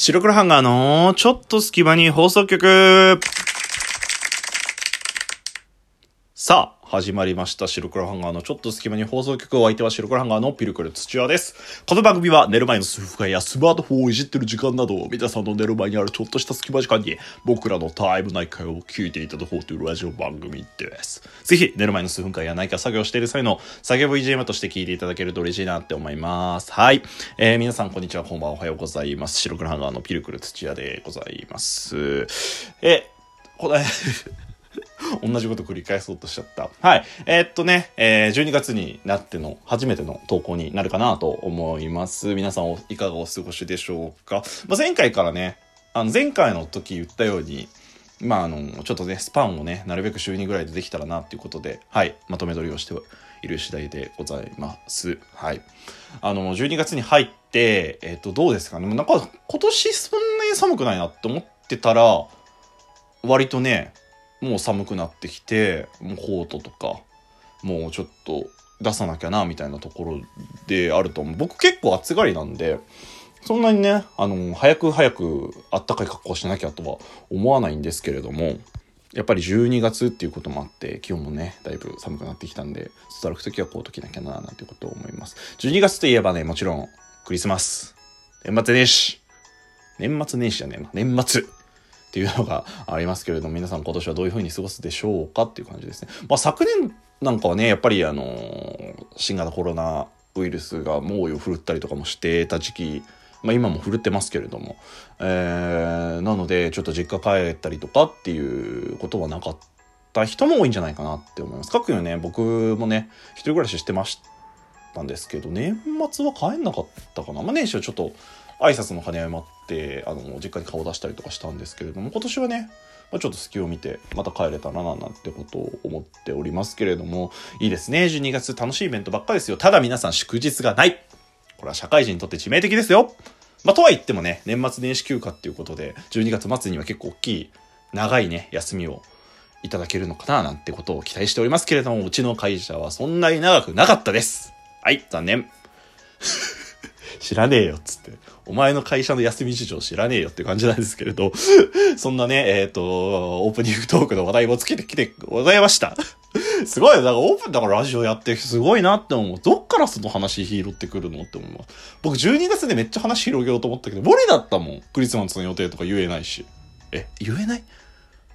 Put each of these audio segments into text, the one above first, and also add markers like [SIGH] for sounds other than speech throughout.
白黒ハンガーのちょっと隙間に放送局。さあ、始まりました。白黒ハンガーのちょっと隙間に放送局を相手は白黒ハンガーのピルクル土屋です。この番組は寝る前の数分間やスマートフォンをいじってる時間など、皆さんの寝る前にあるちょっとした隙間時間に僕らのタイム内会を聞いていただこうというラジオ番組です。ぜひ寝る前の数分間や何か作業している際の作業 BGM として聞いていただけると嬉しいなって思います。はい。えー皆さんこんにちは、こんばんは、おはようございます。白黒ハンガーのピルクル土屋でございます。え、これ、[LAUGHS] 同じこと繰り返そうとしちゃった。はい。えーっとね、えー12月になっての初めての投稿になるかなと思います。皆さんいかがお過ごしでしょうか。まあ、前回からね、あの前回の時言ったように、まああの、ちょっとね、スパンをね、なるべく週2ぐらいでできたらなっていうことで、はい、まとめ撮りをしている次第でございます。はい。あの、12月に入って、えーと、どうですかね。なんか今年そんなに寒くないなって思ってたら、割とね、もう寒くなってきてもうコートとかもうちょっと出さなきゃなみたいなところであると思う。僕結構暑がりなんでそんなにねあの早く早くあったかい格好しなきゃとは思わないんですけれどもやっぱり12月っていうこともあって気温もねだいぶ寒くなってきたんで外歩く時はコート着なきゃななんていうことを思います。12月といえばねもちろんクリスマス。年末年始。年末年始じゃねえな。年末。っていうのがありますけれども皆さん今年はどういうふうに過ごすでしょうかっていう感じですね。まあ、昨年なんかはねやっぱりあのー新型コロナウイルスが猛威を振るったりとかもしてた時期まあ、今も振るってますけれども、えーなのでちょっと実家帰ったりとかっていうことはなかった人も多いんじゃないかなって思います。かくいうね僕もね一人暮らししてましたんですけど年末は帰んなかったかな、まあ、年始はちょっと挨拶の兼ね合いもあってあの実家に顔を出したりとかしたんですけれども今年はね、まあ、ちょっと隙を見てまた帰れたらななんてことを思っておりますけれどもいいですね。12月楽しいイベントばっかですよ。ただ皆さん祝日がない。これは社会人にとって致命的ですよ。まあ、とは言ってもね年末年始休暇っていうことで12月末には結構大きい長いね休みをいただけるのかななんてことを期待しておりますけれどもうちの会社はそんなに長くなかったです。はい残念。知らねえよっつって。お前の会社の休み事情知らねえよって感じなんですけれど、[LAUGHS] そんなね、えっ、と、オープニングトークの話題もつけてきてございました。[LAUGHS] すごい。だからオープンだからラジオやってすごいなって思う。どっからその話拾ってくるのって思います。僕12月でめっちゃ話広げようと思ったけど、無理だったもん。クリスマスの予定とか言えないし。え、言えない？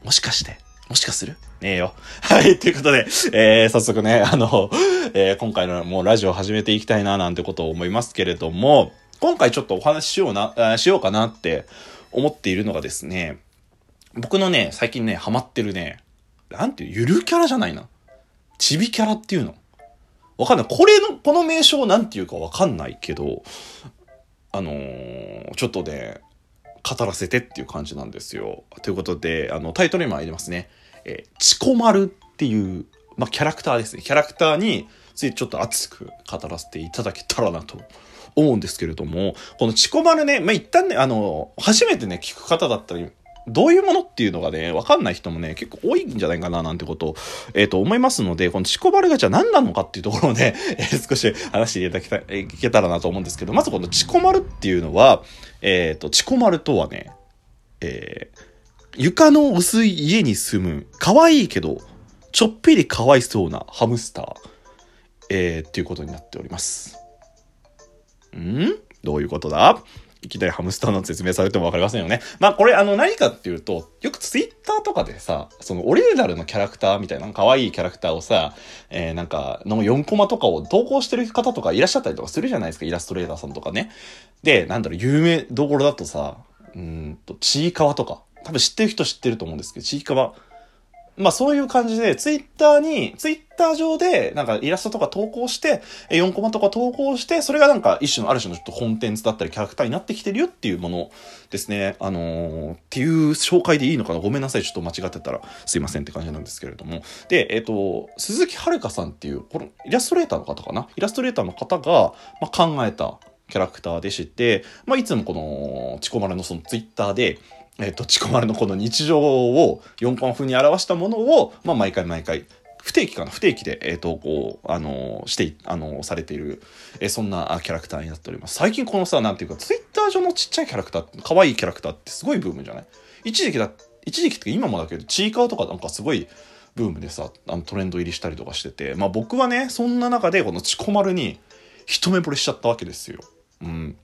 もしかしてもしかする？ねえよ。[LAUGHS] はい、ということで、えー、早速ね、あの、えー今回のもうラジオ始めていきたいななんてことを思いますけれども、今回ちょっとお話ししような、しようかなって思っているのがですね、僕のね、最近ね、ハマってるね、なんていう、ゆるキャラじゃないな。ちびキャラっていうのわかんない。これの、この名称なんていうかわかんないけど、あのーちょっとね、語らせてっていう感じなんですよ。ということで、あの、タイトルにもありますね。えー、チコマルっていう、まあ、キャラクターですね。キャラクターについてちょっと熱く語らせていただけたらなと思うんですけれども、このチコマルね、まあ、一旦ね、あの、初めてね、聞く方だったり、どういうものっていうのがね、わかんない人もね、結構多いんじゃないかななんてことを、えっ、と、思いますので、このチコバルがじゃあ何なのかっていうところをね、[LAUGHS] えー少し話していただけたえーいけたらなと思うんですけど、まずこのチコマルっていうのは、えっ、と、チコマルとはね、えー床の薄い家に住む、可愛いけど、ちょっぴりかわいそうなハムスター、えーっていうことになっております。ん？どういうことだ？いきなりハムスターの説明されてもわかりませんよね。まあこれあの何かっていうと、よくツイッターとかでさ、そのオリジナルのキャラクターみたいな可愛いキャラクターをさ、えーなんかの4コマとかを投稿してる方とかいらっしゃったりとかするじゃないですか、イラストレーターさんとかね。で、なんだろう、有名どころだとさ、うんと、ちいかわとか。多分知ってる人知ってると思うんですけど、ちいかわ。まあそういう感じで、ツイッターに、ツイッター上で、なんかイラストとか投稿して、4コマとか投稿して、それがなんか一種の、ある種のちょっとコンテンツだったりキャラクターになってきてるよっていうものですね。あのーっていう紹介でいいのかな？ごめんなさい。ちょっと間違ってたらすいませんって感じなんですけれども。で、えっ、と、鈴木遥さんっていう、このイラストレーターの方かな？イラストレーターの方が、まあ、考えたキャラクターでして、まあ、いつもこの、チコマルのそのツイッターで、えっ、と、チコマルのこの日常を4コマ風に表したものを、まあ、毎回毎回不定期かな？不定期で、えー、投稿、あのして、あのされている、えー、そんなキャラクターになっております。最近このさ、なんていうか、ツイッター上のちっちゃいキャラクター、可愛いキャラクターってすごいブームじゃない？一時期だ、一時期って今もだけど、ちいかわとかなんかすごい、ブームでさ、あのトレンド入りしたりとかしてて、まあ僕はね、そんな中でこのチコマルに一目惚れしちゃったわけですよ。うん。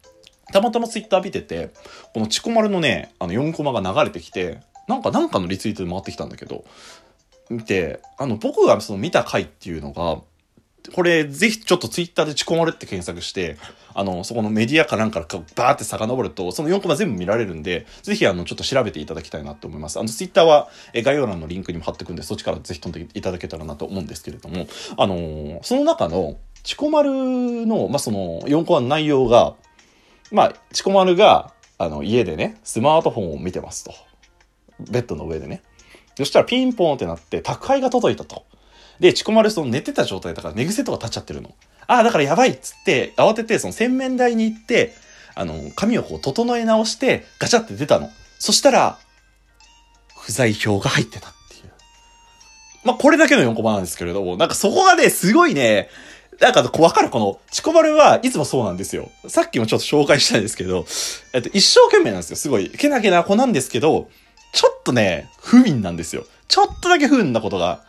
たまたまツイッター見てて、このチコマルのね、あの4コマが流れてきて、なんかなんかのリツイートで回ってきたんだけど、見て、あの僕がその見た回っていうのが、これぜひちょっとツイッターでチコマルって検索して、あの、そこのメディアかなんかかバーって遡ると、その4コマ全部見られるんで、ぜひあの、ちょっと調べていただきたいなと思います。あの、ツイッターは概要欄のリンクにも貼ってくんで、そっちからぜひ飛んでいただけたらなと思うんですけれども、あのその中の、チコマルの、まあ、その4コマの内容が、まあ、チコマルが、あの、家でね、スマートフォンを見てますと。ベッドの上でね。そしたらピンポンってなって宅配が届いたと。で、チコマルその寝てた状態だから寝癖とか立っちゃってるの。ああ、だからやばいっつって、慌ててその洗面台に行って、あの、髪をこう整え直して、ガチャって出たの。そしたら、不在票が入ってたっていう。まあ、これだけの4コマなんですけれども、なんかそこがね、すごいね、なんかわかる？この、チコマルはいつもそうなんですよ。さっきもちょっと紹介したんですけど、えっと、一生懸命なんですよ。すごい、けなげな子なんですけど、ちょっとね、不憫なんですよ。ちょっとだけ不憫なことが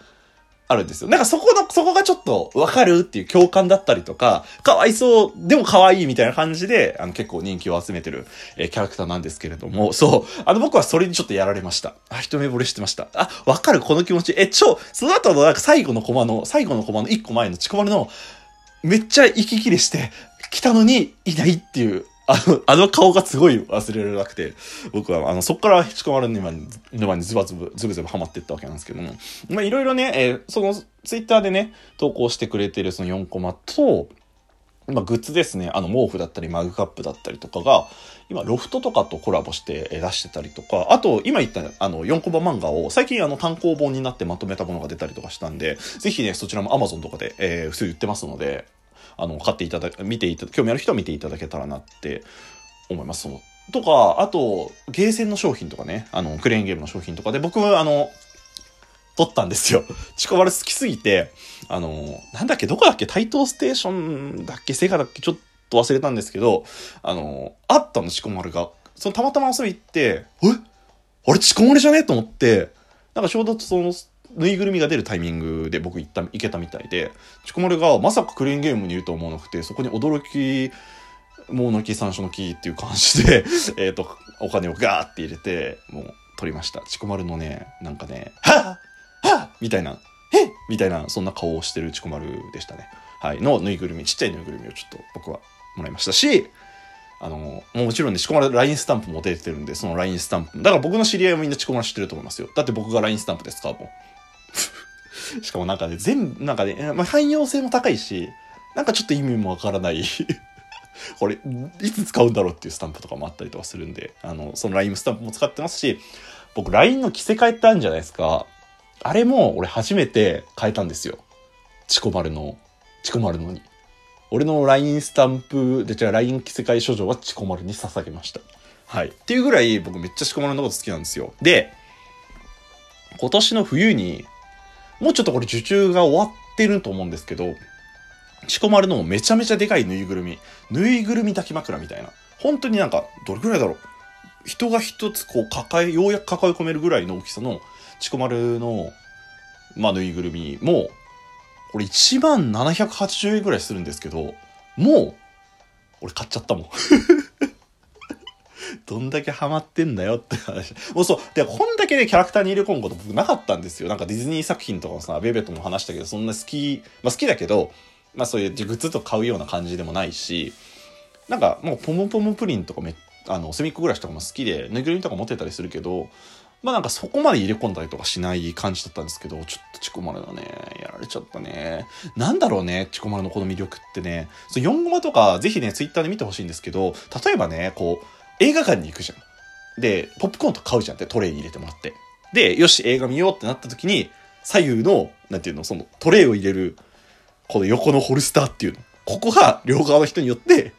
あるんですよ。なんかそこの、そこがちょっとわかるっていう共感だったりとか、かわいそう、でも可愛いみたいな感じで、あの結構人気を集めてる、えー、キャラクターなんですけれども、そう、あの僕はそれにちょっとやられました。あ、一目惚れしてました。あ、わかるこの気持ち。え、ちょ、その後のなんか最後のコマの、最後のコマの一個前のチコマルの、めっちゃ息切れして、来たのにいないっていう、あの、あの顔がすごい忘れられなくて、僕は、あの、そこからチコマル沼に、沼にズバズブ、ズブズブハマっていったわけなんですけども、まあ、いろいろね、えー、その、ツイッターでね、投稿してくれてるその4コマと、まあ、グッズですね。あの、毛布だったり、マグカップだったりとかが、今、ロフトとかとコラボして出してたりとか、あと、今言った、あの、4コマ漫画を、最近、あの、単行本になってまとめたものが出たりとかしたんで、ぜひね、そちらも Amazon とかで、えー、普通売ってますので、あの、買っていただ、見ていた興味ある人は見ていただけたらなって思います。とか、あと、ゲーセンの商品とかね、あの、クレーンゲームの商品とかで、僕は、あの、撮ったんですよ。チコバル好きすぎて、あの、なんだっけ、どこだっけ、台東ステーションだっけ、セガだっけ、ちょっと忘れたんですけど、あの、あったの、チコマルが。そのたまたま遊び行って、え？あれ、チコマルじゃね？と思って、なんかちょうどその、ぬいぐるみが出るタイミングで僕行った、行けたみたいで、チコマルがまさかクレーンゲームにいると思わなくて、そこに驚き、もうのき山椒の木っていう感じで [LAUGHS] えっと、お金をガーって入れて、もう取りました。チコマルのね、なんかね、はぁはぁみたいな、えみたいな、そんな顔をしてるチコマルでしたね。はい。のぬいぐるみ、ちっちゃいぬいぐるみをちょっと僕はもらいましたし、あの、もちろんね、チコマル LINE スタンプも出てるんで、その LINE スタンプ。だから僕の知り合いはみんなチコマル知ってると思いますよ。だって僕が LINE スタンプで使うもん。[LAUGHS] しかもなんかね、全、なんかね、まあ、汎用性も高いし、なんかちょっと意味もわからない [LAUGHS] これ、いつ使うんだろうっていうスタンプとかもあったりとかするんで、あの、その LINE スタンプも使ってますし、僕 LINE の着せ替えってあるんじゃないですか。あれも俺初めて変えたんですよ。チコマルの、チコマルのに。俺の LINE スタンプで、じゃあ LINE 着せ替え処女はチコマルに捧げました。はい。っていうぐらい僕めっちゃチコマルのこと好きなんですよ。で、今年の冬に、もうちょっとこれ受注が終わってると思うんですけど、チコマルのめちゃめちゃでかいぬいぐるみ。ぬいぐるみ抱き枕みたいな。本当になんか、どれぐらいだろう。人が一つこう抱え、ようやく抱え込めるぐらいの大きさの、チコマルの、まあ、ぬいぐるみも、これ1万780円ぐらいするんですけど、もう、俺買っちゃったもん。どんだけハマってんだよって話。もうそう。で、こんだけね、キャラクターに入れ込むこと僕なかったんですよ。なんかディズニー作品とかもさ、ベベとも話したけど、そんな好き、まあ好きだけど、まあそういうグッズと買うような感じでもないし、なんかもうポムポムプリンとかめ、あの、隅っこ暮らしとかも好きで、ぬいぐるみとか持ってたりするけど、まあなんかそこまで入れ込んだりとかしない感じだったんですけど、ちょっとチコマルだね、やられちゃったね。なんだろうね、チコマルのこの魅力ってね。そう、4ゴマとかぜひね、ツイッターで見てほしいんですけど、例えばね、こう、映画館に行くじゃん。で、ポップコーンと買うじゃんってトレイに入れてもらって。で、よし、映画見ようってなった時に、左右の、なんていうの、そのトレイを入れるこの横のホルスターっていうの。ここが両側の人によって、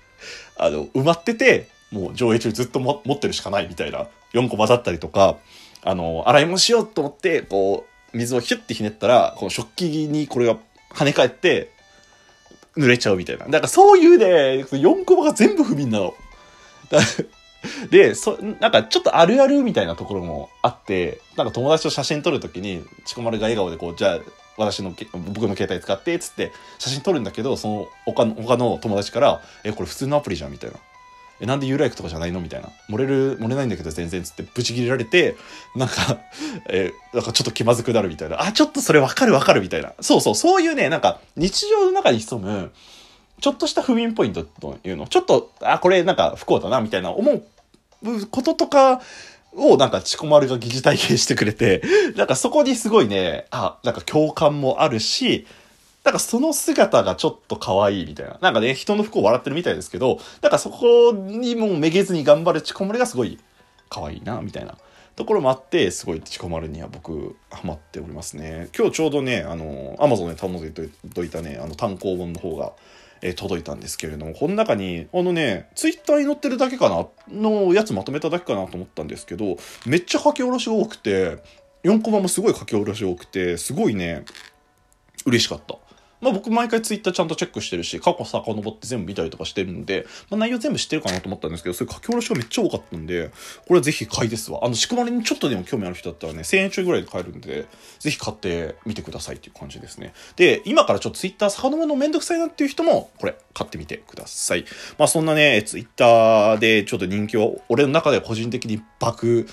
あの、埋まってて、もう上映中ずっと持ってるしかないみたいな4コマだったりとか、あの、洗い物しようと思って、こう水をヒュッてひねったら、この食器にこれが跳ね返って、濡れちゃうみたいな。だからそういうね、4コマが全部不憫なの。で、そ、なんかちょっとあるあるみたいなところもあって、なんか友達と写真撮るときに、チコマルが笑顔でこう、じゃあ、私の、僕の携帯使って、つって写真撮るんだけど、その他の、他の友達から、え、これ普通のアプリじゃんみたいな。え、なんでユーライクとかじゃないのみたいな。漏れる、漏れないんだけど全然つってブチ切れられて、なんか、え、なんかちょっと気まずくなるみたいな。あ、ちょっとそれわかるわかるみたいな。そうそう、そういうね、なんか日常の中に潜む、ちょっとした不眠ポイントというの？ちょっと、あ、これなんか不幸だな、みたいな思うこととか、をなんかチコマルが疑似体験してくれて、[LAUGHS] なんかそこにすごいね、あ、なんか共感もあるし、なんかその姿がちょっと可愛いみたいな。なんかね、人の不幸笑ってるみたいですけど、なんかそこにもめげずに頑張るチコマルがすごい可愛いな、みたいなところもあって、すごいチコマルには僕、ハマっておりますね。今日ちょうどね、あの、アマゾンで頼んでといたね、あの単行本の方が、え届いたんですけれども、この中に、あのね、ツイッターに載ってるだけかな、のやつまとめただけかなと思ったんですけど、めっちゃ書き下ろし多くて、4コマもすごい書き下ろし多くて、すごいね、嬉しかった。まあ僕毎回ツイッターちゃんとチェックしてるし、過去遡って全部見たりとかしてるんで、まあ内容全部知ってるかなと思ったんですけど、そういう書き下ろしがめっちゃ多かったんで、これはぜひ買いですわ。あの、しくまりにちょっとでも興味ある人だったらね、1000円ちょいぐらいで買えるんで、ぜひ買ってみてくださいっていう感じですね。で、今からちょっとツイッター遡るのめんどくさいなっていう人も、これ、買ってみてください。まあそんなね、ツイッターでちょっと人気を、俺の中で個人的に爆、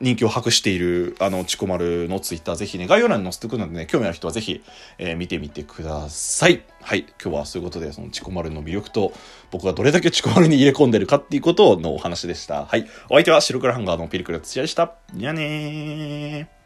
人気を博している、あの、チコマルのツイッター、ぜひね、概要欄に載せておくのでね、興味ある人はぜひ、えー、見てみてください。はい。今日はそういうことで、そのチコマルの魅力と、僕がどれだけチコマルに入れ込んでるかっていうことのお話でした。はい。お相手は白黒ハンガーのピルクル土屋でした。じゃあねー。